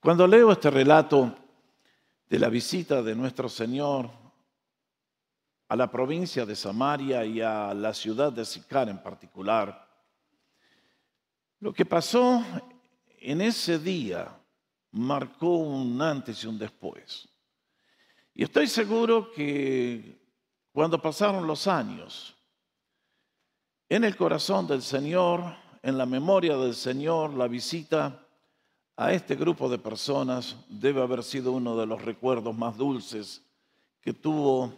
Cuando leo este relato de la visita de nuestro Señor a la provincia de Samaria y a la ciudad de Sicar en particular, lo que pasó en ese día marcó un antes y un después. Y estoy seguro que cuando pasaron los años, en el corazón del Señor, en la memoria del Señor, la visita a este grupo de personas debe haber sido uno de los recuerdos más dulces que tuvo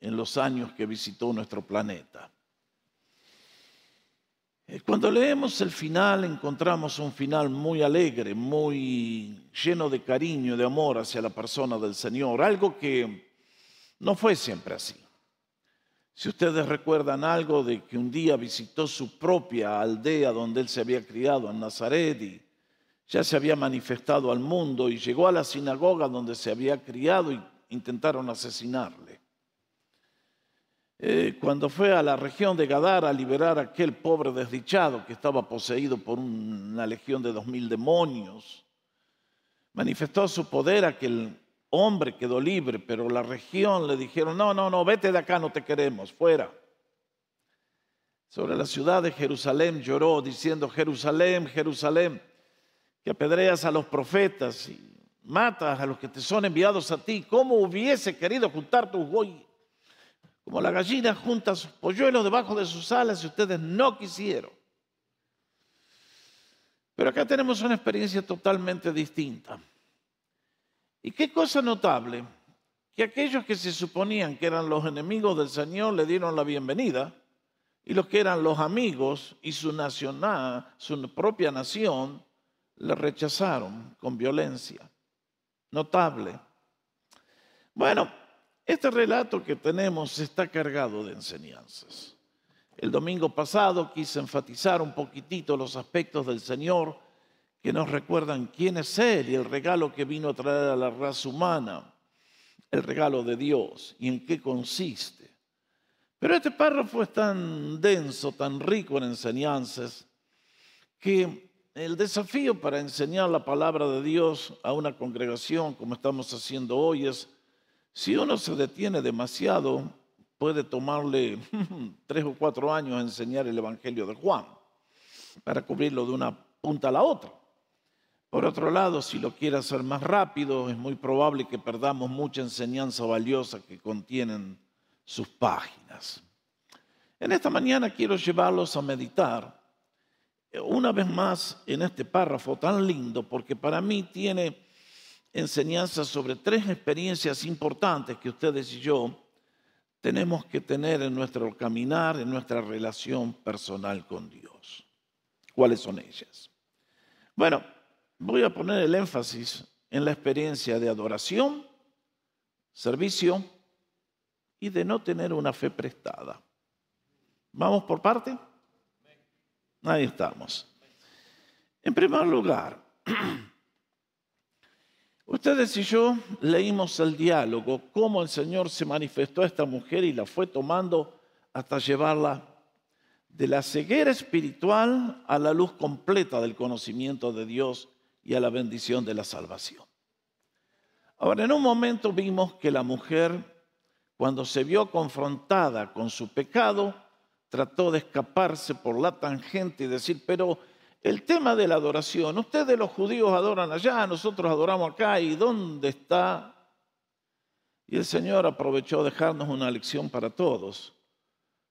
en los años que visitó nuestro planeta. Eh, cuando leemos el final encontramos un final muy alegre, muy lleno de cariño, de amor hacia la persona del Señor, algo que no fue siempre así. Si ustedes recuerdan algo de que un día visitó su propia aldea donde él se había criado, en Nazaret, y ya se había manifestado al mundo, y llegó a la sinagoga donde se había criado y intentaron asesinarle. Eh, cuando fue a la región de Gadara a liberar a aquel pobre desdichado que estaba poseído por una legión de dos mil demonios, manifestó su poder aquel hombre quedó libre, pero la región le dijeron, no, no, no, vete de acá, no te queremos, fuera. Sobre la ciudad de Jerusalén lloró diciendo, Jerusalén, Jerusalén, que apedreas a los profetas y matas a los que te son enviados a ti. ¿Cómo hubiese querido juntar tus bueyes? Como la gallina junta sus polluelos debajo de sus alas y ustedes no quisieron. Pero acá tenemos una experiencia totalmente distinta. Y qué cosa notable, que aquellos que se suponían que eran los enemigos del Señor le dieron la bienvenida y los que eran los amigos y su nacional, su propia nación, le rechazaron con violencia. Notable. Bueno, este relato que tenemos está cargado de enseñanzas. El domingo pasado quise enfatizar un poquitito los aspectos del Señor que nos recuerdan quién es Él y el regalo que vino a traer a la raza humana, el regalo de Dios y en qué consiste. Pero este párrafo es tan denso, tan rico en enseñanzas, que el desafío para enseñar la palabra de Dios a una congregación como estamos haciendo hoy es, si uno se detiene demasiado, puede tomarle tres o cuatro años enseñar el Evangelio de Juan para cubrirlo de una punta a la otra. Por otro lado, si lo quiere hacer más rápido, es muy probable que perdamos mucha enseñanza valiosa que contienen sus páginas. En esta mañana quiero llevarlos a meditar una vez más en este párrafo tan lindo, porque para mí tiene enseñanzas sobre tres experiencias importantes que ustedes y yo tenemos que tener en nuestro caminar, en nuestra relación personal con Dios. ¿Cuáles son ellas? Bueno, voy a poner el énfasis en la experiencia de adoración, servicio y de no tener una fe prestada. ¿Vamos por parte? Ahí estamos. En primer lugar, ustedes y yo leímos el diálogo, cómo el Señor se manifestó a esta mujer y la fue tomando hasta llevarla de la ceguera espiritual a la luz completa del conocimiento de Dios y a la bendición de la salvación. Ahora, en un momento vimos que la mujer, cuando se vio confrontada con su pecado, trató de escaparse por la tangente y decir, pero el tema de la adoración, ustedes los judíos adoran allá, nosotros adoramos acá, ¿y dónde está? Y el Señor aprovechó dejarnos una lección para todos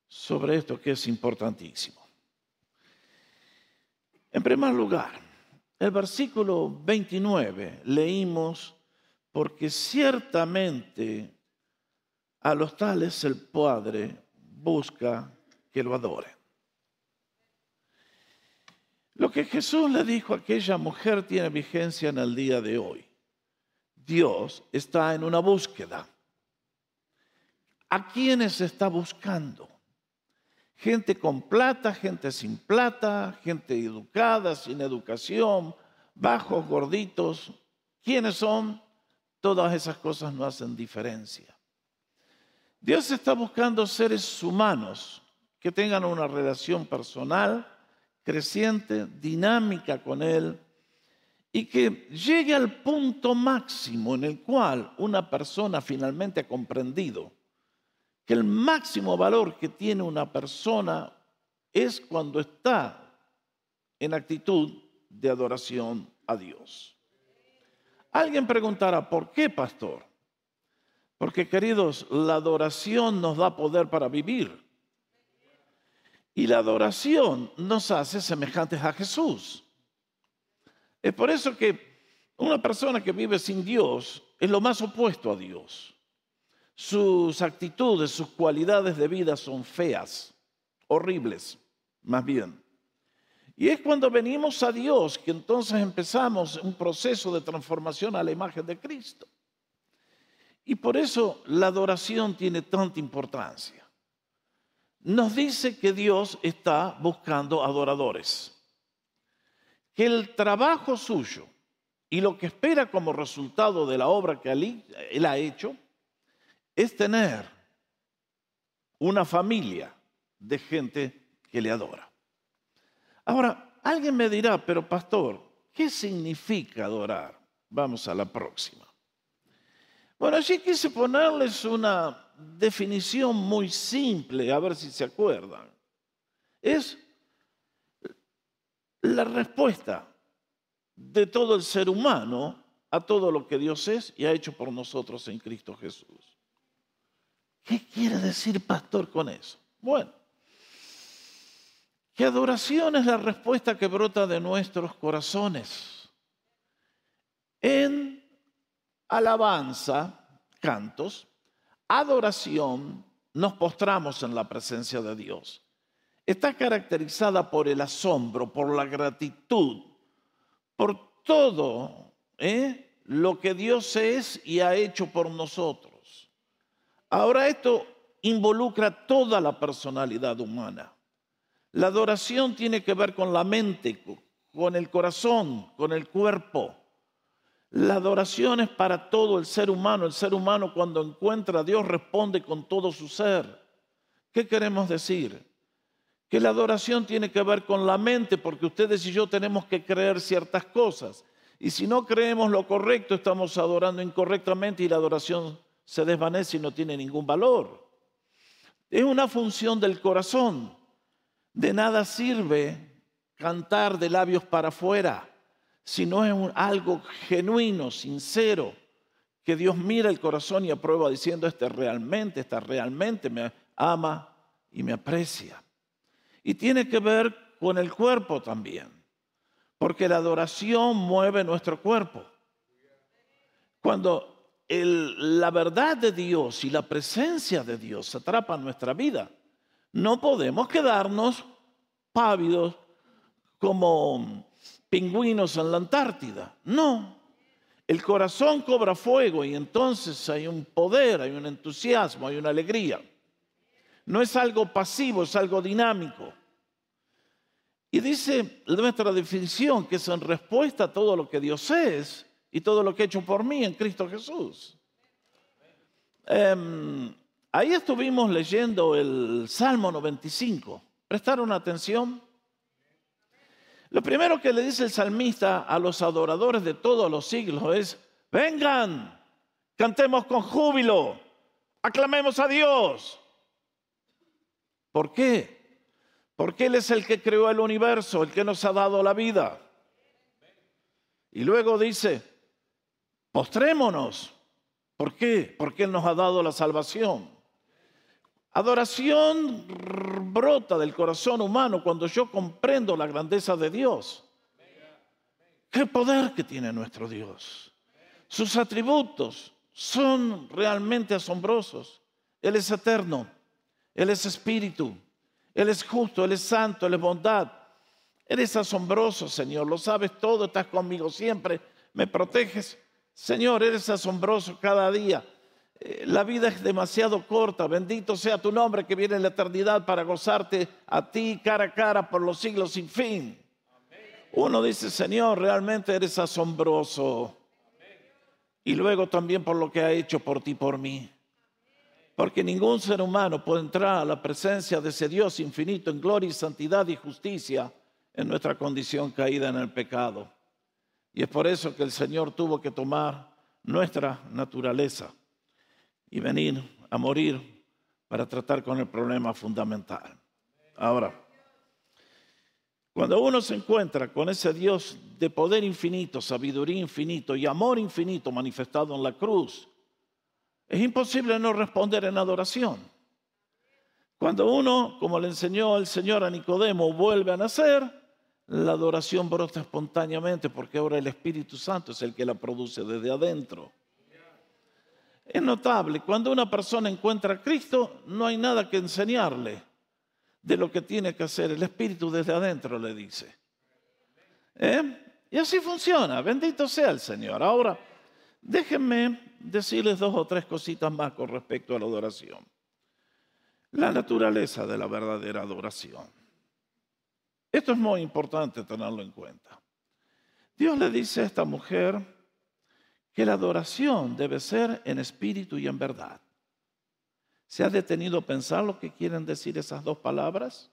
sobre esto que es importantísimo. En primer lugar, el versículo 29 leímos, porque ciertamente a los tales el Padre busca que lo adoren. Lo que Jesús le dijo a aquella mujer tiene vigencia en el día de hoy. Dios está en una búsqueda. ¿A quiénes está buscando? Gente con plata, gente sin plata, gente educada, sin educación, bajos, gorditos. ¿Quiénes son? Todas esas cosas no hacen diferencia. Dios está buscando seres humanos que tengan una relación personal, creciente, dinámica con Él y que llegue al punto máximo en el cual una persona finalmente ha comprendido que el máximo valor que tiene una persona es cuando está en actitud de adoración a Dios. Alguien preguntará, ¿por qué, pastor? Porque, queridos, la adoración nos da poder para vivir. Y la adoración nos hace semejantes a Jesús. Es por eso que una persona que vive sin Dios es lo más opuesto a Dios. Sus actitudes, sus cualidades de vida son feas, horribles, más bien. Y es cuando venimos a Dios que entonces empezamos un proceso de transformación a la imagen de Cristo. Y por eso la adoración tiene tanta importancia. Nos dice que Dios está buscando adoradores que el trabajo suyo y lo que espera como resultado de la obra que él ha hecho es tener una familia de gente que le adora. Ahora, alguien me dirá, pero pastor, ¿qué significa adorar? Vamos a la próxima. Bueno, allí quise ponerles una definición muy simple, a ver si se acuerdan. Es la respuesta de todo el ser humano a todo lo que Dios es y ha hecho por nosotros en Cristo Jesús. ¿Qué quiere decir pastor con eso? Bueno, que adoración es la respuesta que brota de nuestros corazones. En alabanza, cantos, adoración, nos postramos en la presencia de Dios está caracterizada por el asombro, por la gratitud, por todo ¿eh? lo que Dios es y ha hecho por nosotros. Ahora esto involucra toda la personalidad humana. La adoración tiene que ver con la mente, con el corazón, con el cuerpo. La adoración es para todo el ser humano. El ser humano cuando encuentra a Dios responde con todo su ser. ¿Qué queremos decir? que la adoración tiene que ver con la mente, porque ustedes y yo tenemos que creer ciertas cosas. Y si no creemos lo correcto, estamos adorando incorrectamente y la adoración se desvanece y no tiene ningún valor. Es una función del corazón. De nada sirve cantar de labios para afuera si no es algo genuino, sincero, que Dios mira el corazón y aprueba diciendo, este realmente, esta realmente me ama y me aprecia. Y tiene que ver con el cuerpo también, porque la adoración mueve nuestro cuerpo. Cuando la verdad de Dios y la presencia de Dios atrapan nuestra vida, no podemos quedarnos pávidos como pingüinos en la Antártida. No, el corazón cobra fuego y entonces hay un poder, hay un entusiasmo, hay una alegría. No es algo pasivo, es algo dinámico. Y dice nuestra definición que es en respuesta a todo lo que Dios es y todo lo que ha hecho por mí en Cristo Jesús. Em, ahí estuvimos leyendo el Salmo 95. ¿Prestaron atención? Lo primero que le dice el salmista a los adoradores de todos los siglos es, vengan, cantemos con júbilo, aclamemos a Dios. ¿Por qué? Porque Él es el que creó el universo, el que nos ha dado la vida. Y luego dice, postrémonos. ¿Por qué? Porque Él nos ha dado la salvación. Adoración brota del corazón humano cuando yo comprendo la grandeza de Dios. Qué poder que tiene nuestro Dios. Sus atributos son realmente asombrosos. Él es eterno. Él es espíritu, Él es justo, Él es santo, Él es bondad. Eres asombroso, Señor, lo sabes todo, estás conmigo siempre, me proteges. Señor, eres asombroso cada día. Eh, la vida es demasiado corta, bendito sea tu nombre que viene en la eternidad para gozarte a ti cara a cara por los siglos sin fin. Uno dice, Señor, realmente eres asombroso. Y luego también por lo que ha hecho por ti, por mí. Porque ningún ser humano puede entrar a la presencia de ese Dios infinito en gloria y santidad y justicia en nuestra condición caída en el pecado. Y es por eso que el Señor tuvo que tomar nuestra naturaleza y venir a morir para tratar con el problema fundamental. Ahora, cuando uno se encuentra con ese Dios de poder infinito, sabiduría infinito y amor infinito manifestado en la cruz, es imposible no responder en adoración. Cuando uno, como le enseñó el Señor a Nicodemo, vuelve a nacer, la adoración brota espontáneamente porque ahora el Espíritu Santo es el que la produce desde adentro. Es notable, cuando una persona encuentra a Cristo, no hay nada que enseñarle de lo que tiene que hacer. El Espíritu desde adentro le dice. ¿Eh? Y así funciona. Bendito sea el Señor. Ahora, déjenme decirles dos o tres cositas más con respecto a la adoración. La naturaleza de la verdadera adoración. Esto es muy importante tenerlo en cuenta. Dios le dice a esta mujer, que la adoración debe ser en espíritu y en verdad. ¿Se ha detenido a pensar lo que quieren decir esas dos palabras?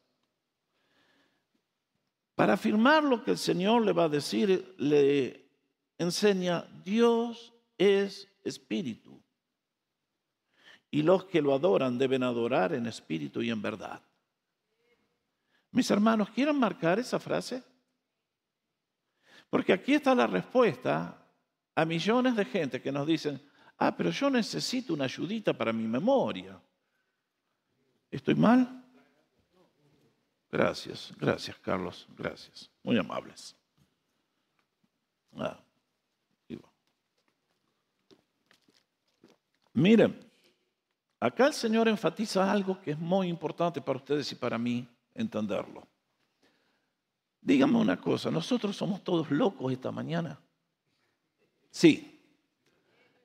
Para afirmar lo que el Señor le va a decir, le enseña, Dios es espíritu. Y los que lo adoran deben adorar en espíritu y en verdad. Mis hermanos, ¿quieren marcar esa frase? Porque aquí está la respuesta a millones de gente que nos dicen, ah, pero yo necesito una ayudita para mi memoria. ¿Estoy mal? Gracias, gracias Carlos, gracias. Muy amables. Ah, Miren, acá el Señor enfatiza algo que es muy importante para ustedes y para mí entenderlo. Díganme una cosa, nosotros somos todos locos esta mañana. Sí.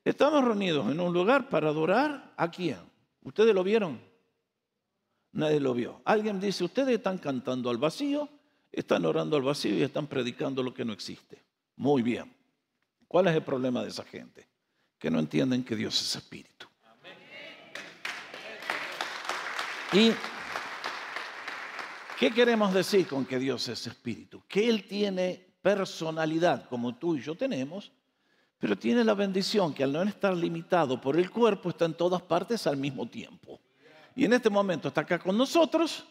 Estamos reunidos en un lugar para adorar a quién. ¿Ustedes lo vieron? Nadie lo vio. Alguien dice, ustedes están cantando al vacío, están orando al vacío y están predicando lo que no existe. Muy bien. ¿Cuál es el problema de esa gente? Que no entienden que Dios es espíritu. ¿Y qué queremos decir con que Dios es espíritu? Que Él tiene personalidad como tú y yo tenemos pero tiene la bendición que al no estar limitado por el cuerpo está en todas partes al mismo tiempo. Y en este momento está acá con nosotros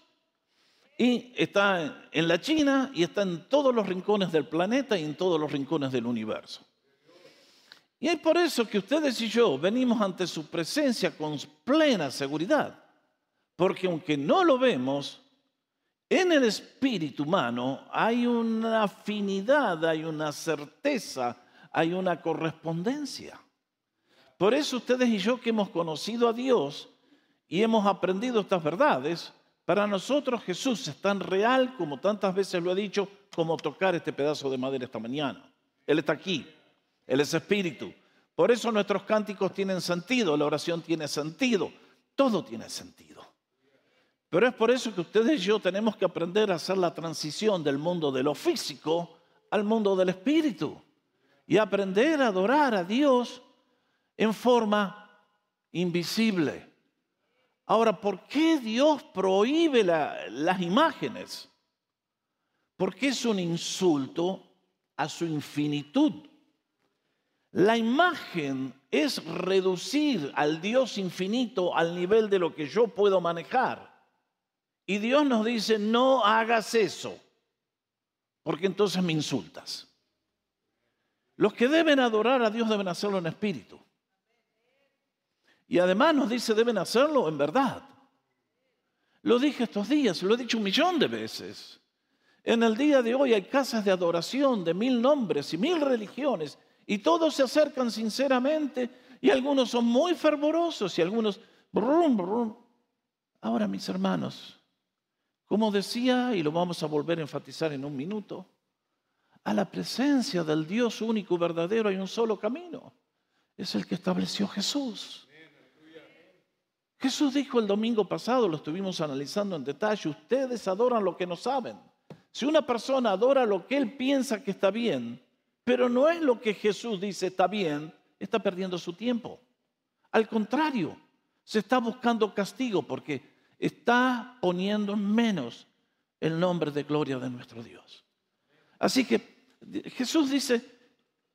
y está en la China y está en todos los rincones del planeta y en todos los rincones del universo. Y es por eso que ustedes y yo venimos ante su presencia con plena seguridad, porque aunque no lo vemos, en el espíritu humano hay una afinidad, hay una certeza, hay una correspondencia. Por eso ustedes y yo que hemos conocido a Dios y hemos aprendido estas verdades, para nosotros Jesús es tan real como tantas veces lo he dicho, como tocar este pedazo de madera esta mañana. Él está aquí, Él es espíritu. Por eso nuestros cánticos tienen sentido, la oración tiene sentido, todo tiene sentido. Pero es por eso que ustedes y yo tenemos que aprender a hacer la transición del mundo de lo físico al mundo del espíritu y aprender a adorar a Dios en forma invisible. Ahora, ¿por qué Dios prohíbe las imágenes? Porque es un insulto a su infinitud. La imagen es reducir al Dios infinito al nivel de lo que yo puedo manejar. Y Dios nos dice, no hagas eso, porque entonces me insultas. Los que deben adorar a Dios deben hacerlo en espíritu. Y además nos dice, deben hacerlo en verdad. Lo dije estos días, lo he dicho un millón de veces. En el día de hoy hay casas de adoración de mil nombres y mil religiones y todos se acercan sinceramente y algunos son muy fervorosos y algunos... Brum, brum. Ahora, mis hermanos, como decía, y lo vamos a volver a enfatizar en un minuto, a la presencia del Dios único y verdadero hay un solo camino. Es el que estableció Jesús. Jesús dijo el domingo pasado, lo estuvimos analizando en detalle, ustedes adoran lo que no saben. Si una persona adora lo que él piensa que está bien, pero no es lo que Jesús dice está bien, está perdiendo su tiempo. Al contrario, se está buscando castigo porque está poniendo en menos el nombre de gloria de nuestro Dios. Así que Jesús dice,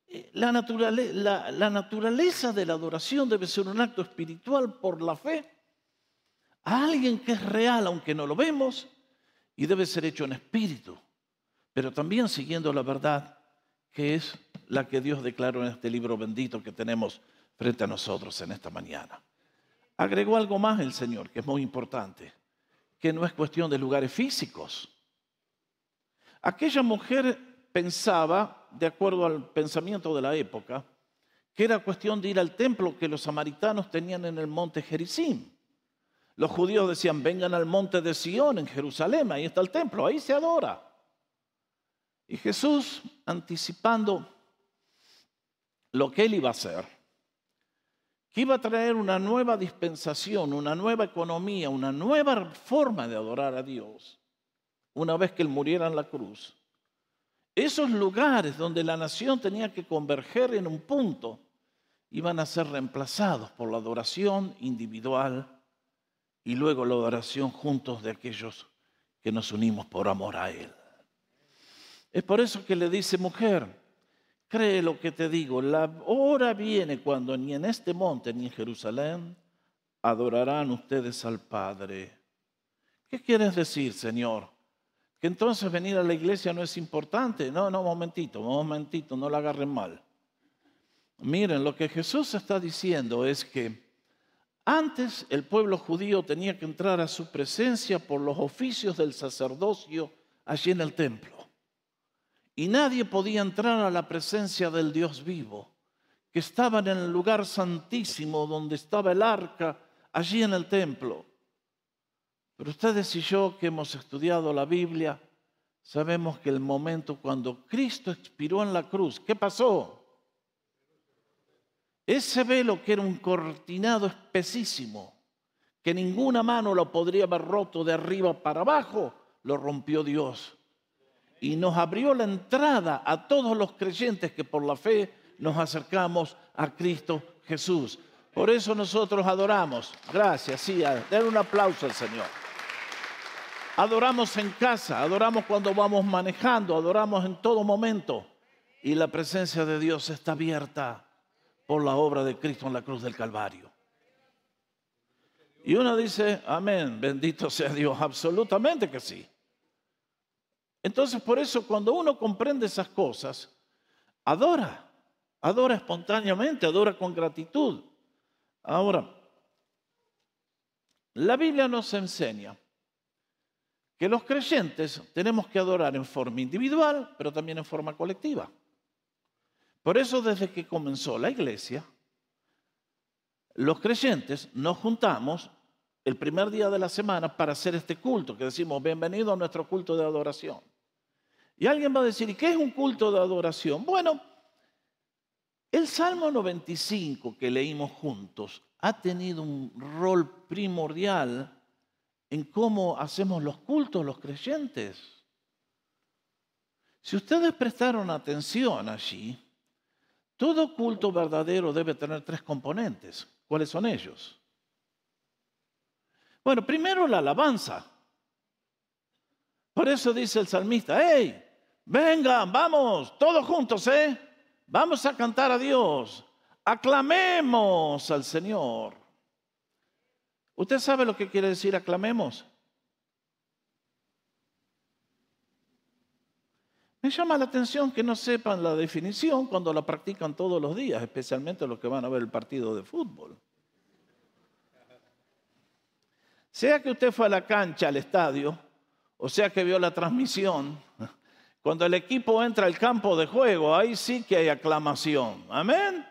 eh, la, la, naturaleza de la adoración debe ser un acto espiritual por la fe a alguien que es real, aunque no lo vemos, y debe ser hecho en espíritu, pero también siguiendo la verdad que es la que Dios declaró en este libro bendito que tenemos frente a nosotros en esta mañana. Agregó algo más el Señor, que es muy importante, que no es cuestión de lugares físicos. Aquella mujer pensaba, de acuerdo al pensamiento de la época, que era cuestión de ir al templo que los samaritanos tenían en el monte Gerizim. Los judíos decían, vengan al monte de Sión en Jerusalén, ahí está el templo, ahí se adora. Y Jesús, anticipando lo que él iba a hacer, que iba a traer una nueva dispensación, una nueva economía, una nueva forma de adorar a Dios, una vez que él muriera en la cruz. Esos lugares donde la nación tenía que converger en un punto iban a ser reemplazados por la adoración individual y luego la adoración juntos de aquellos que nos unimos por amor a Él. Es por eso que le dice, mujer, cree lo que te digo, la hora viene cuando ni en este monte ni en Jerusalén adorarán ustedes al Padre. ¿Qué quieres decir, Señor? Que entonces venir a la iglesia no es importante. No, no, momentito, momentito, no la agarren mal. Miren, lo que Jesús está diciendo es que antes el pueblo judío tenía que entrar a su presencia por los oficios del sacerdocio allí en el templo. Y nadie podía entrar a la presencia del Dios vivo, que estaba en el lugar santísimo donde estaba el arca, allí en el templo. Pero ustedes y yo que hemos estudiado la Biblia, sabemos que el momento cuando Cristo expiró en la cruz, ¿qué pasó? Ese velo que era un cortinado espesísimo, que ninguna mano lo podría haber roto de arriba para abajo, lo rompió Dios. Y nos abrió la entrada a todos los creyentes que por la fe nos acercamos a Cristo Jesús. Por eso nosotros adoramos. Gracias, sí, den un aplauso al Señor. Adoramos en casa, adoramos cuando vamos manejando, adoramos en todo momento. Y la presencia de Dios está abierta por la obra de Cristo en la cruz del Calvario. Y uno dice, amén, bendito sea Dios, absolutamente que sí. Entonces, por eso cuando uno comprende esas cosas, adora, adora espontáneamente, adora con gratitud. Ahora, la Biblia nos enseña que los creyentes tenemos que adorar en forma individual, pero también en forma colectiva. Por eso desde que comenzó la iglesia, los creyentes nos juntamos el primer día de la semana para hacer este culto, que decimos, bienvenido a nuestro culto de adoración. Y alguien va a decir, ¿y qué es un culto de adoración? Bueno, el Salmo 95 que leímos juntos ha tenido un rol primordial en cómo hacemos los cultos los creyentes. Si ustedes prestaron atención allí, todo culto verdadero debe tener tres componentes. ¿Cuáles son ellos? Bueno, primero la alabanza. Por eso dice el salmista, hey, vengan, vamos, todos juntos, ¿eh? Vamos a cantar a Dios. Aclamemos al Señor. ¿Usted sabe lo que quiere decir aclamemos? Me llama la atención que no sepan la definición cuando la practican todos los días, especialmente los que van a ver el partido de fútbol. Sea que usted fue a la cancha, al estadio, o sea que vio la transmisión, cuando el equipo entra al campo de juego, ahí sí que hay aclamación. Amén.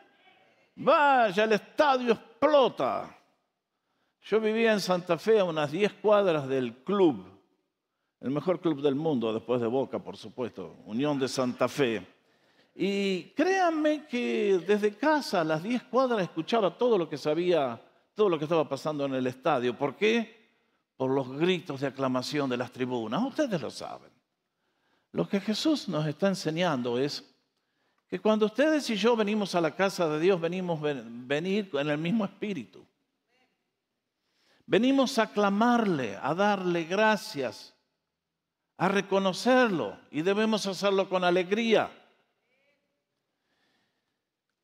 Vaya, el estadio explota. Yo vivía en Santa Fe a unas 10 cuadras del club el mejor club del mundo después de Boca, por supuesto, Unión de Santa Fe. Y créanme que desde casa a las 10 cuadras escuchaba todo lo que sabía, todo lo que estaba pasando en el estadio. ¿Por qué? Por los gritos de aclamación de las tribunas. Ustedes lo saben. Lo que Jesús nos está enseñando es que cuando ustedes y yo venimos a la casa de Dios, venimos venir en el mismo espíritu. Venimos a aclamarle, a darle gracias a reconocerlo y debemos hacerlo con alegría.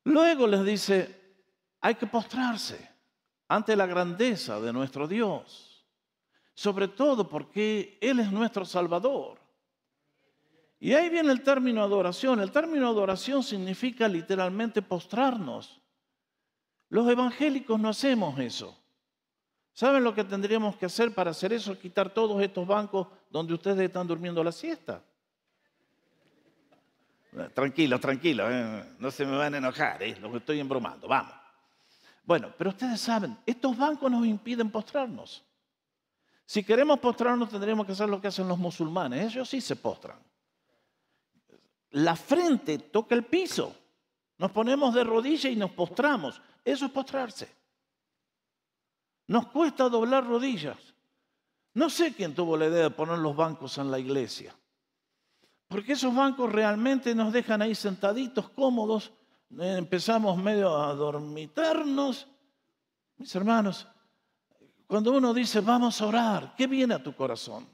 Luego les dice, hay que postrarse ante la grandeza de nuestro Dios, sobre todo porque Él es nuestro Salvador. Y ahí viene el término adoración. El término adoración significa literalmente postrarnos. Los evangélicos no hacemos eso. ¿Saben lo que tendríamos que hacer para hacer eso? Quitar todos estos bancos donde ustedes están durmiendo la siesta. Tranquilo, tranquilo, eh, no se me van a enojar, eh, lo que estoy embromando, vamos. Bueno, pero ustedes saben, estos bancos nos impiden postrarnos. Si queremos postrarnos, tendríamos que hacer lo que hacen los musulmanes, ellos sí se postran. La frente toca el piso, nos ponemos de rodillas y nos postramos, eso es postrarse. Nos cuesta doblar rodillas. No sé quién tuvo la idea de poner los bancos en la iglesia. Porque esos bancos realmente nos dejan ahí sentaditos, cómodos. Empezamos medio a dormitarnos. Mis hermanos, cuando uno dice vamos a orar, ¿qué viene a tu corazón?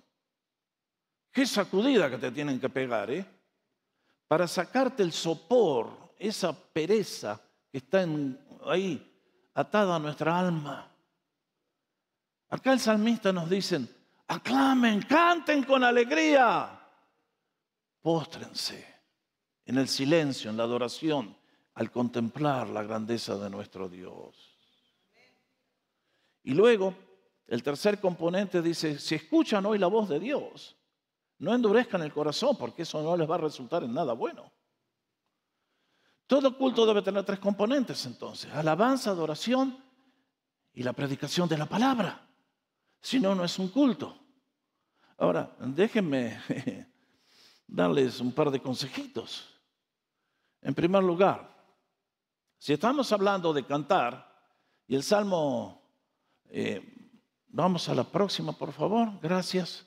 Qué sacudida que te tienen que pegar, ¿eh? Para sacarte el sopor, esa pereza que está ahí atada a nuestra alma. Acá el salmista nos dice, aclamen, canten con alegría póstrense en el silencio, en la adoración, al contemplar la grandeza de nuestro Dios. Y luego, el tercer componente dice, si escuchan hoy la voz de Dios, no endurezcan el corazón porque eso no les va a resultar en nada bueno. Todo culto debe tener tres componentes entonces, alabanza, adoración y la predicación de la palabra. Si no, no es un culto. Ahora, déjenme darles un par de consejitos. En primer lugar, si estamos hablando de cantar, y el Salmo, eh, vamos a la próxima, por favor, gracias,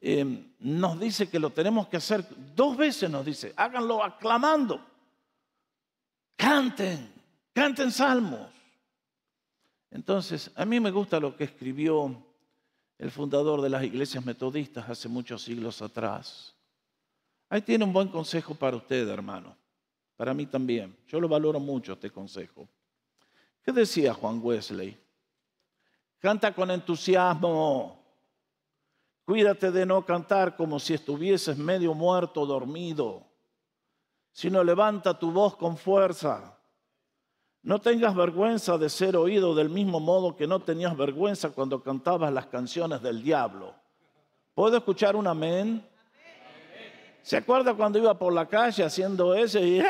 eh, nos dice que lo tenemos que hacer, dos veces nos dice, háganlo aclamando, canten, canten salmos. Entonces, a mí me gusta lo que escribió el fundador de las iglesias metodistas hace muchos siglos atrás. Ahí tiene un buen consejo para usted, hermano. Para mí también. Yo lo valoro mucho este consejo. ¿Qué decía Juan Wesley? Canta con entusiasmo. Cuídate de no cantar como si estuvieses medio muerto o dormido, sino levanta tu voz con fuerza. No tengas vergüenza de ser oído del mismo modo que no tenías vergüenza cuando cantabas las canciones del diablo. ¿Puedo escuchar un amén? ¿Se acuerda cuando iba por la calle haciendo eso y,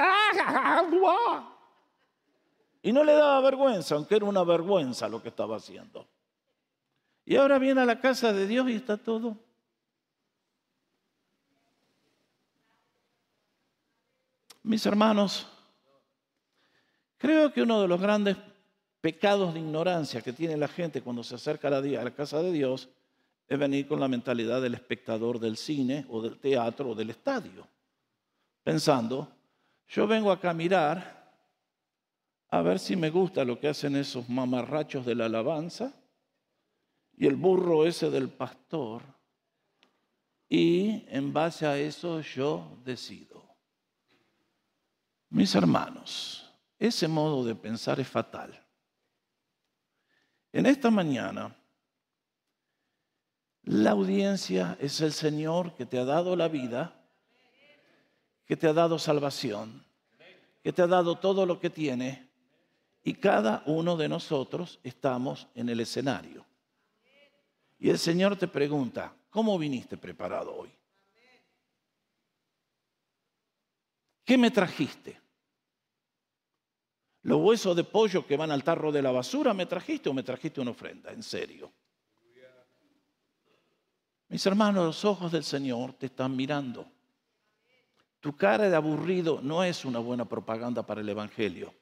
y no le daba vergüenza, aunque era una vergüenza lo que estaba haciendo? Y ahora viene a la casa de Dios y está todo. Mis hermanos, creo que uno de los grandes pecados de ignorancia que tiene la gente cuando se acerca a la casa de Dios es venir con la mentalidad del espectador del cine o del teatro o del estadio, pensando, yo vengo acá a mirar a ver si me gusta lo que hacen esos mamarrachos de la alabanza y el burro ese del pastor, y en base a eso yo decido. Mis hermanos, ese modo de pensar es fatal. En esta mañana la audiencia es el Señor que te ha dado la vida, que te ha dado salvación, que te ha dado todo lo que tiene y cada uno de nosotros estamos en el escenario. Y el Señor te pregunta, ¿cómo viniste preparado hoy? ¿Qué me trajiste? ¿Los huesos de pollo que van al tarro de la basura me trajiste o me trajiste una ofrenda? En serio. Mis hermanos, los ojos del Señor te están mirando. Tu cara de aburrido no es una buena propaganda para el Evangelio.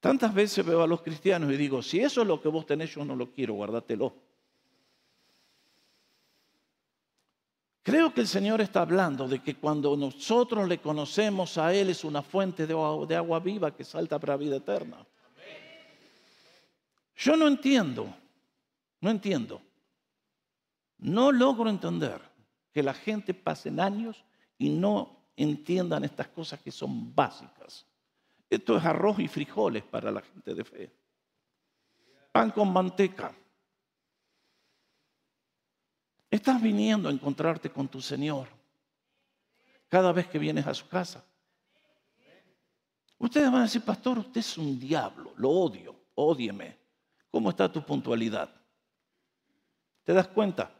Tantas veces veo a los cristianos y digo, si eso es lo que vos tenés, yo no lo quiero, guárdatelo. Creo que el Señor está hablando de que cuando nosotros le conocemos a Él es una fuente de agua, viva que salta para vida eterna. Yo no entiendo, no entiendo no logro entender que la gente pase años y no entiendan estas cosas que son básicas. Esto es arroz y frijoles para la gente de fe. Pan con manteca. Estás viniendo a encontrarte con tu Señor cada vez que vienes a su casa. Ustedes van a decir, pastor, usted es un diablo, lo odio, ódieme. ¿Cómo está tu puntualidad? ¿Te das cuenta?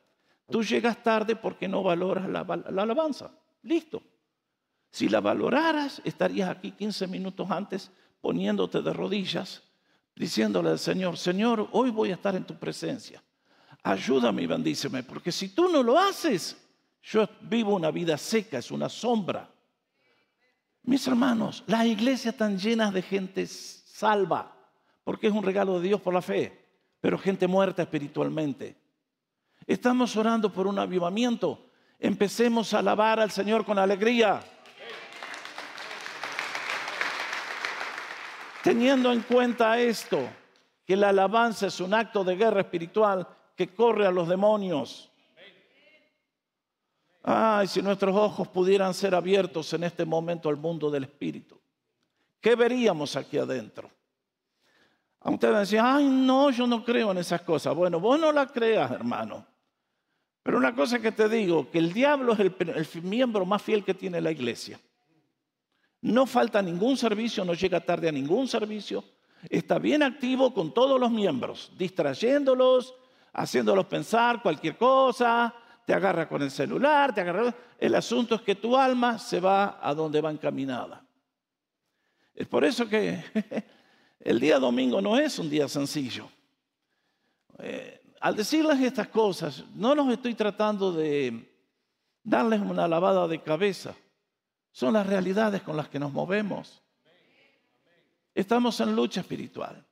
Tú llegas tarde porque no valoras la, alabanza. Listo. Si la valoraras, estarías aquí 15 minutos antes poniéndote de rodillas, diciéndole al Señor, Señor, hoy voy a estar en tu presencia. Ayúdame y bendíceme, porque si tú no lo haces, yo vivo una vida seca, es una sombra. Mis hermanos, las iglesias están llenas de gente salva, porque es un regalo de Dios por la fe, pero gente muerta espiritualmente. Estamos orando por un avivamiento. Empecemos a alabar al Señor con alegría. Teniendo en cuenta esto, que la alabanza es un acto de guerra espiritual que corre a los demonios. Ay, si nuestros ojos pudieran ser abiertos en este momento al mundo del espíritu, ¿qué veríamos aquí adentro? A ustedes decir, ay, no, yo no creo en esas cosas. Bueno, vos no la creas, hermano. Pero una cosa que te digo, que el diablo es el, miembro más fiel que tiene la iglesia. No falta ningún servicio, no llega tarde a ningún servicio. Está bien activo con todos los miembros, distrayéndolos, haciéndolos pensar cualquier cosa, te agarra con el celular, te agarra... El asunto es que tu alma se va a donde va encaminada. Es por eso que el día domingo no es un día sencillo. Eh, al decirles estas cosas, no los estoy tratando de darles una lavada de cabeza. Son las realidades con las que nos movemos. Estamos en lucha espiritual.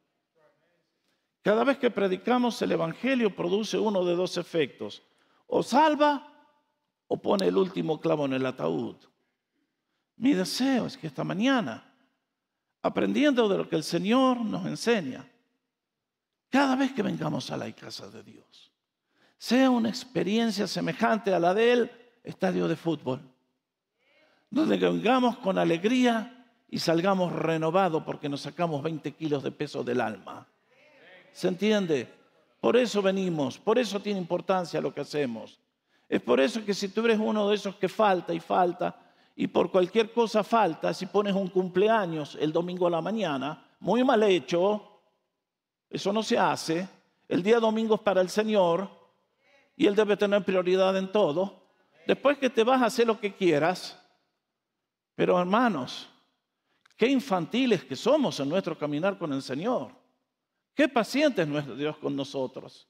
Cada vez que predicamos el Evangelio produce uno de dos efectos. O salva o pone el último clavo en el ataúd. Mi deseo es que esta mañana, aprendiendo de lo que el Señor nos enseña, cada vez que vengamos a la casa de Dios, sea una experiencia semejante a la del estadio de fútbol, donde vengamos con alegría y salgamos renovados porque nos sacamos 20 kilos de peso del alma. ¿Se entiende? Por eso venimos, por eso tiene importancia lo que hacemos. Es por eso que si tú eres uno de esos que falta y falta, y por cualquier cosa falta, si pones un cumpleaños el domingo a la mañana, muy mal hecho, eso no se hace. El día domingo es para el Señor y Él debe tener prioridad en todo. Después que te vas a hacer lo que quieras. Pero hermanos, qué infantiles que somos en nuestro caminar con el Señor. Qué paciente es nuestro Dios con nosotros.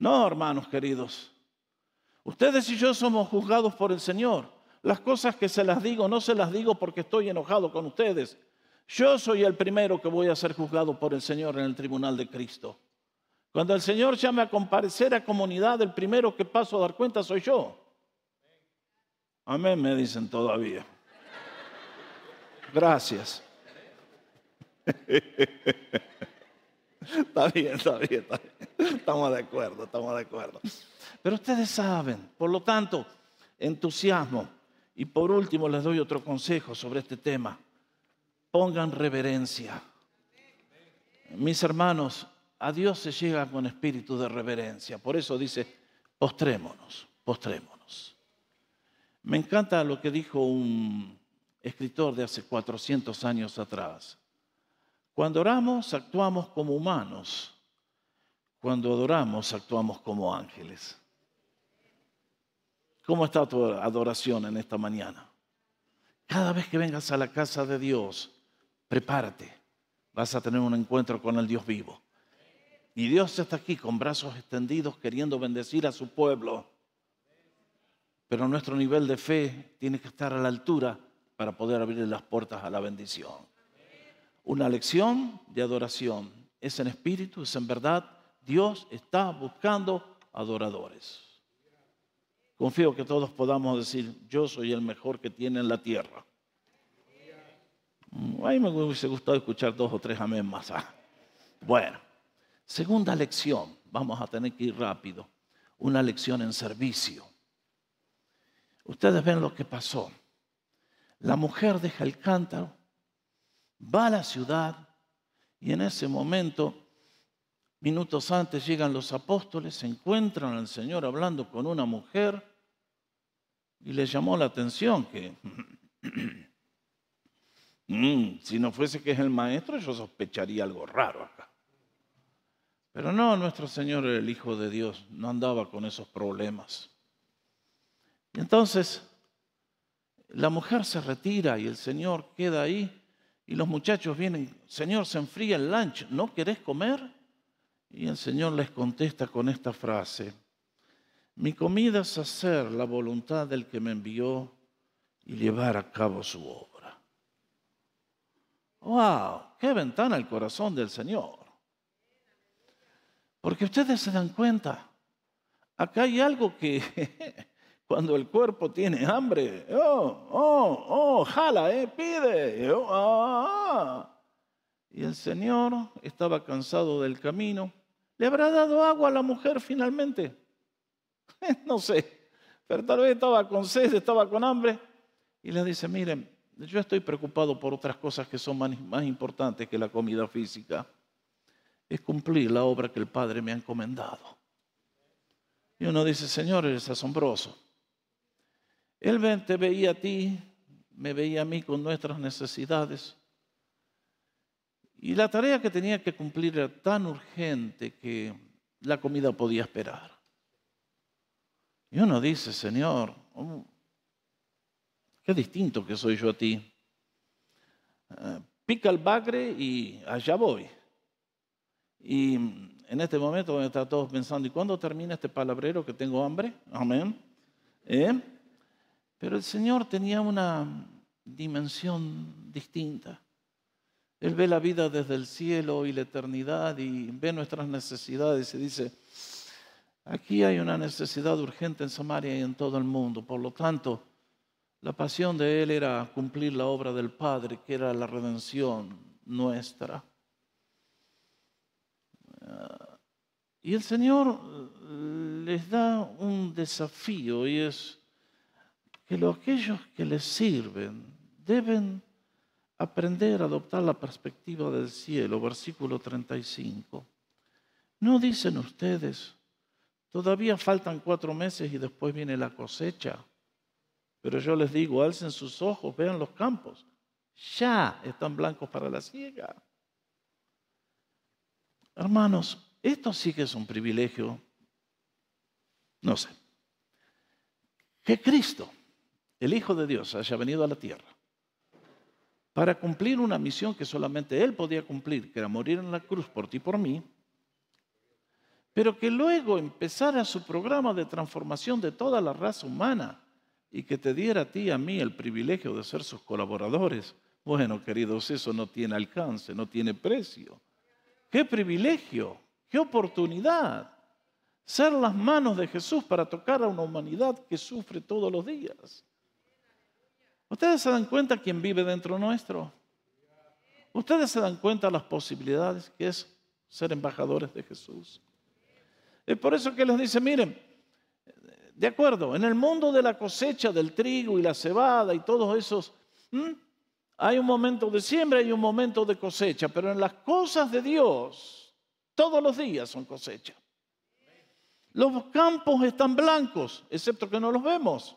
No, hermanos queridos. Ustedes y yo somos juzgados por el Señor. Las cosas que se las digo no se las digo porque estoy enojado con ustedes, yo soy el primero que voy a ser juzgado por el Señor en el tribunal de Cristo. Cuando el Señor llame a comparecer a comunidad, el primero que paso a dar cuenta soy yo. Amén, me dicen todavía. Gracias. Está bien, está bien, está bien. Estamos de acuerdo, estamos de acuerdo. Pero ustedes saben, por lo tanto, entusiasmo. Y por último les doy otro consejo sobre este tema pongan reverencia. Mis hermanos, a Dios se llega con espíritu de reverencia. Por eso dice, postrémonos, postrémonos. Me encanta lo que dijo un escritor de hace 400 años atrás. Cuando oramos, actuamos como humanos. Cuando adoramos, actuamos como ángeles. ¿Cómo está tu adoración en esta mañana? Cada vez que vengas a la casa de Dios, prepárate, vas a tener un encuentro con el Dios vivo. Y Dios está aquí con brazos extendidos queriendo bendecir a su pueblo. Pero nuestro nivel de fe tiene que estar a la altura para poder abrir las puertas a la bendición. Una lección de adoración es en espíritu, es en verdad. Dios está buscando adoradores. Confío que todos podamos decir, yo soy el mejor que tiene en la tierra. Mm, a mí me hubiese gustado escuchar dos o tres amén más. Ah. Bueno, segunda lección, vamos a tener que ir rápido. Una lección en servicio. Ustedes ven lo que pasó. La mujer deja el cántaro, va a la ciudad y en ese momento, minutos antes, llegan los apóstoles, se encuentran al Señor hablando con una mujer y le llamó la atención que mm, si no fuese que es el maestro, yo sospecharía algo raro acá. Pero no, nuestro Señor el Hijo de Dios, no andaba con esos problemas. Y entonces la mujer se retira y el Señor queda ahí y los muchachos vienen, Señor, se enfría el lunch, ¿no querés comer? Y el Señor les contesta con esta frase, mi comida es hacer la voluntad del que me envió y llevar a cabo su obra. ¡Wow! ¡Qué ventana el corazón del Señor! Porque ustedes se dan cuenta, acá hay algo que cuando el cuerpo tiene hambre, oh, oh, oh, jala, eh, pide. Oh, ah. Y el Señor estaba cansado del camino. ¿Le habrá dado agua a la mujer finalmente? no sé, pero tal vez estaba con sed, estaba con hambre. Y le dice, miren, yo estoy preocupado por otras cosas que son más importantes que la comida física es cumplir la obra que el Padre me ha encomendado. Y uno dice, Señor, eres asombroso. Él te veía a ti, me veía a mí con nuestras necesidades. Y la tarea que tenía que cumplir era tan urgente que la comida podía esperar. Y uno dice, Señor, qué distinto que soy yo a ti. Eh, pica el bagre y allá voy. Y en este momento están todos pensando, ¿y cuándo termina este palabrero que tengo hambre? Amén. ¿Eh? Pero el Señor tenía una dimensión distinta. Él ve la vida desde el cielo y la eternidad y ve nuestras necesidades y dice, aquí hay una necesidad urgente en Samaria y en todo el mundo. Por lo tanto, la pasión de Él era cumplir la obra del Padre, que era la redención nuestra. Y el Señor les da un desafío y es que aquellos que les sirven deben aprender a adoptar la perspectiva del cielo, versículo 35. ¿No dicen ustedes, todavía faltan cuatro meses y después viene la cosecha? Pero yo les digo, alcen sus ojos, vean los campos, ya están blancos para la siega. Hermanos, esto sí que es un privilegio, no sé, que Cristo, el Hijo de Dios, haya venido a la tierra para cumplir una misión que solamente Él podía cumplir, que era morir en la cruz por ti y por mí, pero que luego empezara su programa de transformación de toda la raza humana y que te diera a ti y a mí el privilegio de ser sus colaboradores. Bueno, queridos, eso no tiene alcance, no tiene precio. Qué privilegio, qué oportunidad ser las manos de Jesús para tocar a una humanidad que sufre todos los días. ¿Ustedes se dan cuenta quién vive dentro nuestro? ¿Ustedes se dan cuenta las posibilidades que es ser embajadores de Jesús? Es por eso que les dice, miren, de acuerdo, en el mundo de la cosecha del trigo y la cebada y todos esos, hay un momento de siembra y un momento de cosecha, pero en las cosas de Dios, todos los días son cosecha. Los campos están blancos, excepto que no los vemos.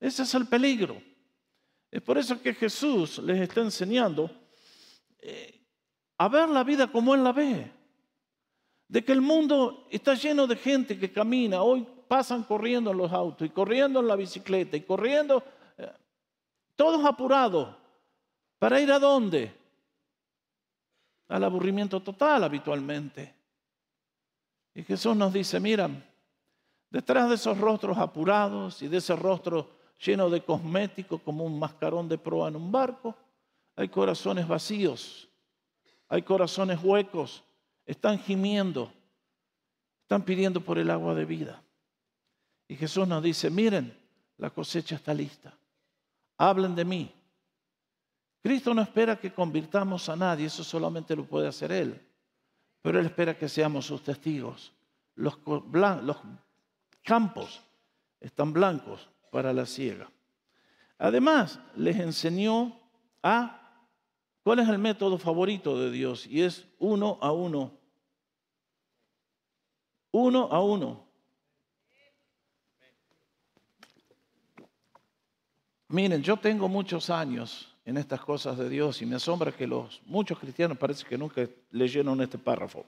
Ese es el peligro. Es por eso que Jesús les está enseñando eh, a ver la vida como Él la ve. De que el mundo está lleno de gente que camina, hoy pasan corriendo en los autos y corriendo en la bicicleta y corriendo todos apurados. ¿Para ir a dónde? Al aburrimiento total habitualmente. Y Jesús nos dice, mira, detrás de esos rostros apurados y de ese rostro lleno de cosméticos como un mascarón de proa en un barco, hay corazones vacíos, hay corazones huecos, están gimiendo, están pidiendo por el agua de vida. Y Jesús nos dice, miren, la cosecha está lista hablen de mí. Cristo no espera que convirtamos a nadie, eso solamente lo puede hacer Él. Pero Él espera que seamos sus testigos. Los, los campos están blancos para la ciega. Además, les enseñó a cuál es el método favorito de Dios y es uno a uno. Uno a uno. Miren, yo tengo muchos años en estas cosas de Dios y me asombra que los muchos cristianos parece que nunca leyeron este párrafo.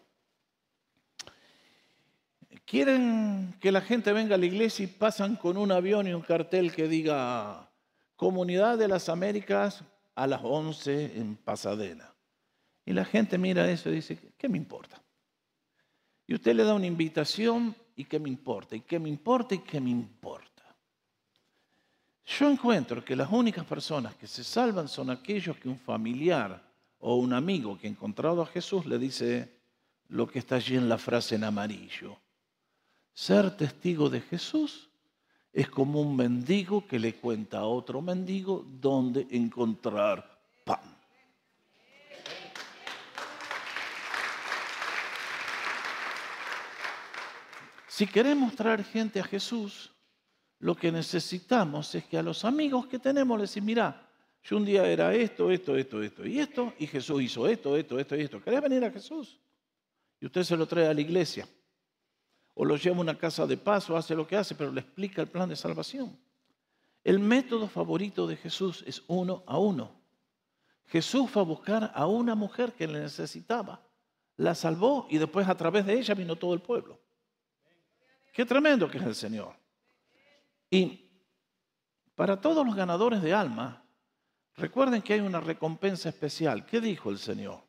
Quieren que la gente venga a la iglesia y pasan con un avión y un cartel que diga Comunidad de las Américas a las 11 en Pasadena. Y la gente mira eso y dice, ¿qué me importa? Y usted le da una invitación y ¿qué me importa? ¿Y qué me importa? ¿Y qué me importa? Yo encuentro que las únicas personas que se salvan son aquellos que un familiar o un amigo que ha encontrado a Jesús le dice lo que está allí en la frase en amarillo. Ser testigo de Jesús es como un mendigo que le cuenta a otro mendigo dónde encontrar pan. Si queremos traer gente a Jesús, lo que necesitamos es que a los amigos que tenemos les decimos, mira, yo un día era esto, esto, esto, esto y esto, y Jesús hizo esto, esto, esto y esto. ¿Querés venir a Jesús? Y usted se lo trae a la iglesia. O lo lleva a una casa de paso, hace lo que hace, pero le explica el plan de salvación. El método favorito de Jesús es uno a uno. Jesús fue a buscar a una mujer que le necesitaba, la salvó y después a través de ella vino todo el pueblo. Qué tremendo que es el Señor. Y para todos los ganadores de alma, recuerden que hay una recompensa especial. ¿Qué dijo el Señor?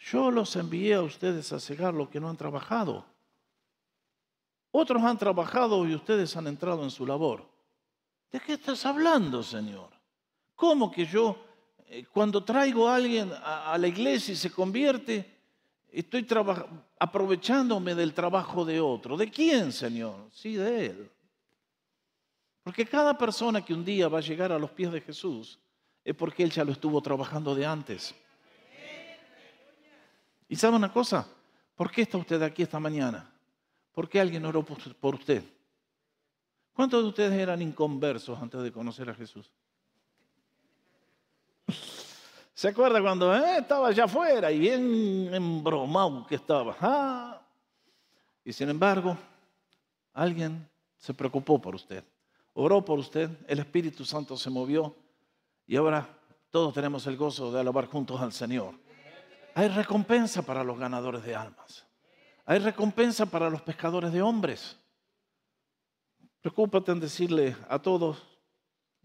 Yo los envié a ustedes a cegar lo que no han trabajado. Otros han trabajado y ustedes han entrado en su labor. ¿De qué estás hablando, Señor? ¿Cómo que yo, eh, cuando traigo a alguien a, la iglesia y se convierte, estoy aprovechándome del trabajo de otro? ¿De quién, Señor? Sí, de Él. Porque cada persona que un día va a llegar a los pies de Jesús es porque Él ya lo estuvo trabajando de antes. ¿Y sabe una cosa? ¿Por qué está usted aquí esta mañana? ¿Por qué alguien oró por usted? ¿Cuántos de ustedes eran inconversos antes de conocer a Jesús? ¿Se acuerda cuando eh, estaba allá afuera y bien embromado que estaba? Ah. Y sin embargo, alguien se preocupó por usted oró por usted, el Espíritu Santo se movió y ahora todos tenemos el gozo de alabar juntos al Señor. Hay recompensa para los ganadores de almas. Hay recompensa para los pescadores de hombres. Preocúpate en decirle a todos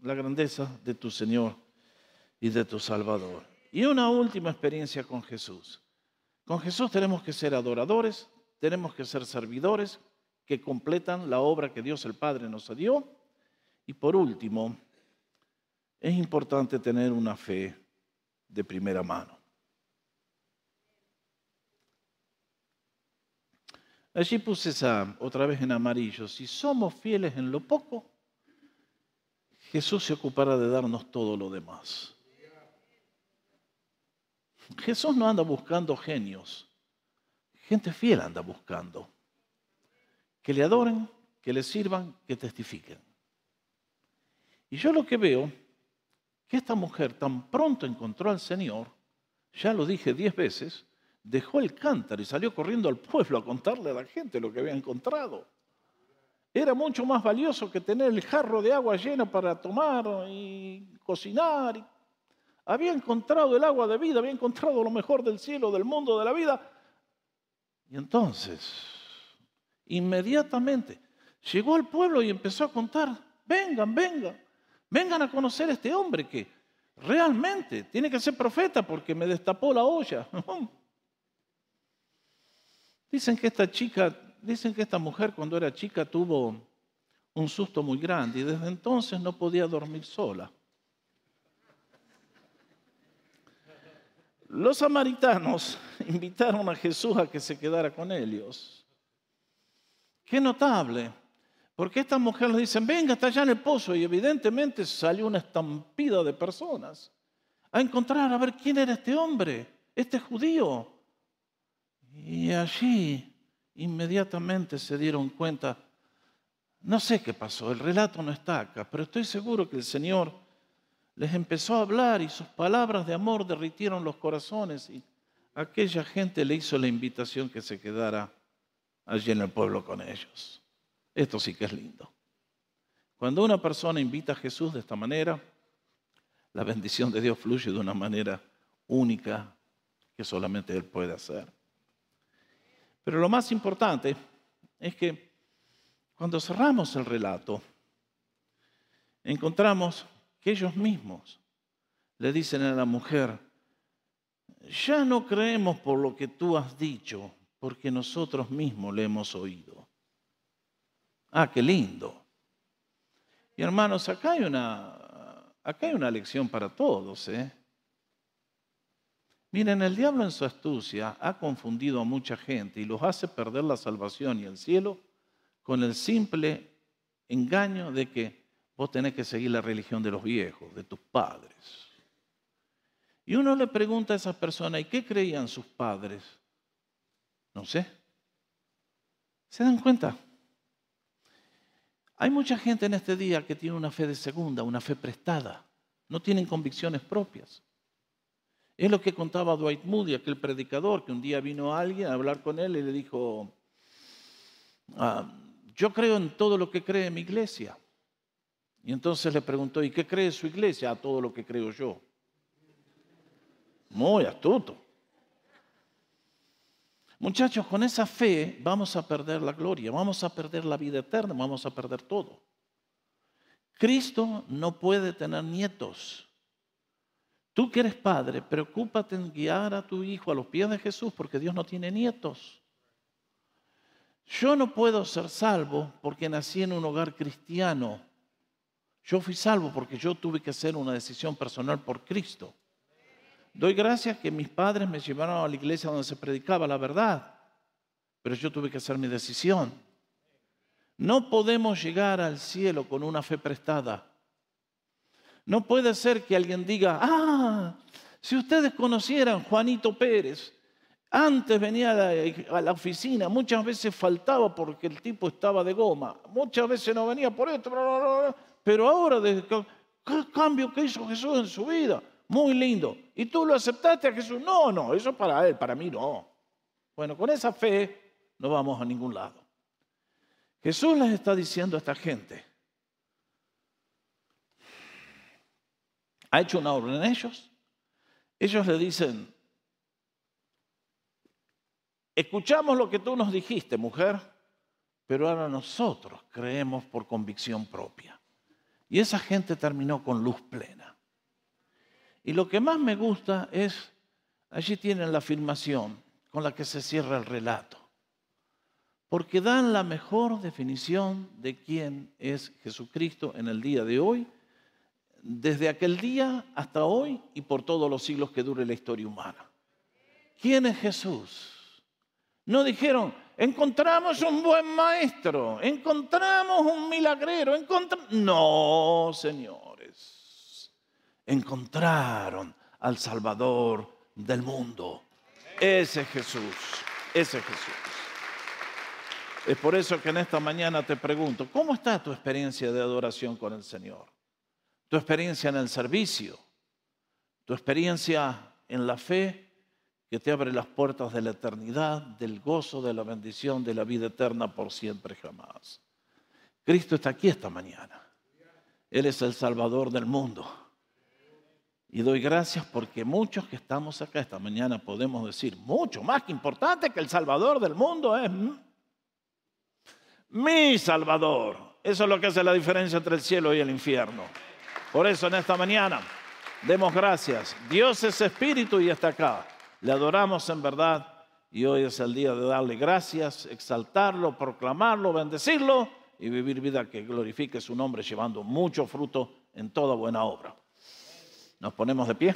la grandeza de tu Señor y de tu Salvador. Y una última experiencia con Jesús. Con Jesús tenemos que ser adoradores, tenemos que ser servidores que completan la obra que Dios el Padre nos dio y por último, es importante tener una fe de primera mano. Allí puse esa otra vez en amarillo. Si somos fieles en lo poco, Jesús se ocupará de darnos todo lo demás. Jesús no anda buscando genios. Gente fiel anda buscando. Que le adoren, que le sirvan, que testifiquen. Y yo lo que veo, que esta mujer tan pronto encontró al Señor, ya lo dije diez veces, dejó el cántaro y salió corriendo al pueblo a contarle a la gente lo que había encontrado. Era mucho más valioso que tener el jarro de agua lleno para tomar y cocinar. Había encontrado el agua de vida, había encontrado lo mejor del cielo, del mundo, de la vida. Y entonces, inmediatamente, llegó al pueblo y empezó a contar, vengan, vengan. Vengan a conocer a este hombre que realmente tiene que ser profeta porque me destapó la olla. Dicen que esta chica, dicen que esta mujer cuando era chica tuvo un susto muy grande y desde entonces no podía dormir sola. Los samaritanos invitaron a Jesús a que se quedara con ellos. Qué notable. Porque esta mujer le dicen, venga, está allá en el pozo. Y evidentemente salió una estampida de personas a encontrar, a ver quién era este hombre, este judío. Y allí inmediatamente se dieron cuenta, No sé qué pasó, el relato no está acá, pero estoy seguro que el Señor les empezó a hablar y sus palabras de amor derritieron los corazones y aquella gente le hizo la invitación que se quedara allí en el pueblo con ellos. Esto sí que es lindo. Cuando una persona invita a Jesús de esta manera, la bendición de Dios fluye de una manera única que solamente Él puede hacer. Pero lo más importante es que cuando cerramos el relato, encontramos que ellos mismos le dicen a la mujer, ya no creemos por lo que tú has dicho, porque nosotros mismos le hemos oído. Ah, qué lindo. Y hermanos, acá hay una, acá hay una lección para todos. ¿eh? Miren, el diablo en su astucia ha confundido a mucha gente y los hace perder la salvación y el cielo con el simple engaño de que vos tenés que seguir la religión de los viejos, de tus padres. Y uno le pregunta a esa persona, ¿y qué creían sus padres? No sé. ¿Se dan cuenta? Hay mucha gente en este día que tiene una fe de segunda, una fe prestada. No tienen convicciones propias. Es lo que contaba Dwight Moody, aquel predicador, que un día vino alguien a hablar con él y le dijo, ah, yo creo en todo lo que cree mi iglesia. Y entonces le preguntó, ¿y qué cree su iglesia? A todo lo que creo yo. Muy astuto. Muchachos, con esa fe vamos a perder la gloria, vamos a perder la vida eterna, vamos a perder todo. Cristo no puede tener nietos. Tú que eres padre, preocúpate en guiar a tu hijo a los pies de Jesús porque Dios no tiene nietos. Yo no puedo ser salvo porque nací en un hogar cristiano. Yo fui salvo porque yo tuve que hacer una decisión personal por Cristo. Doy gracias que mis padres me llevaron a la iglesia donde se predicaba la verdad, pero yo tuve que hacer mi decisión. No podemos llegar al cielo con una fe prestada. No puede ser que alguien diga, ah, si ustedes conocieran Juanito Pérez, antes venía a la, oficina, muchas veces faltaba porque el tipo estaba de goma, muchas veces no venía por esto, pero ahora, el cambio que hizo Jesús en su vida, muy lindo. ¿Y tú lo aceptaste a Jesús? No, no, eso para él, para mí no. Bueno, con esa fe no vamos a ningún lado. Jesús les está diciendo a esta gente, ha hecho una orden en ellos, ellos le dicen, escuchamos lo que tú nos dijiste, mujer, pero ahora nosotros creemos por convicción propia. Y esa gente terminó con luz plena. Y lo que más me gusta es, allí tienen la afirmación con la que se cierra el relato, porque dan la mejor definición de quién es Jesucristo en el día de hoy, desde aquel día hasta hoy y por todos los siglos que dure la historia humana. ¿Quién es Jesús? No dijeron, encontramos un buen maestro, encontramos un milagrero, encontramos... No, señores, encontraron al Salvador del mundo. Ese es Jesús, ese es Jesús. Es por eso que en esta mañana te pregunto, ¿cómo está tu experiencia de adoración con el Señor? ¿Tu experiencia en el servicio? ¿Tu experiencia en la fe? que te abre las puertas de la eternidad, del gozo, de la bendición, de la vida eterna por siempre jamás. Cristo está aquí esta mañana. Él es el Salvador del mundo. Y doy gracias porque muchos que estamos acá esta mañana podemos decir, mucho más que importante que el Salvador del mundo es mi Salvador. Eso es lo que hace la diferencia entre el cielo y el infierno. Por eso en esta mañana demos gracias. Dios es espíritu y está acá. Le adoramos en verdad y hoy es el día de darle gracias, exaltarlo, proclamarlo, bendecirlo y vivir vida que glorifique su nombre llevando mucho fruto en toda buena obra. Nos ponemos de pie.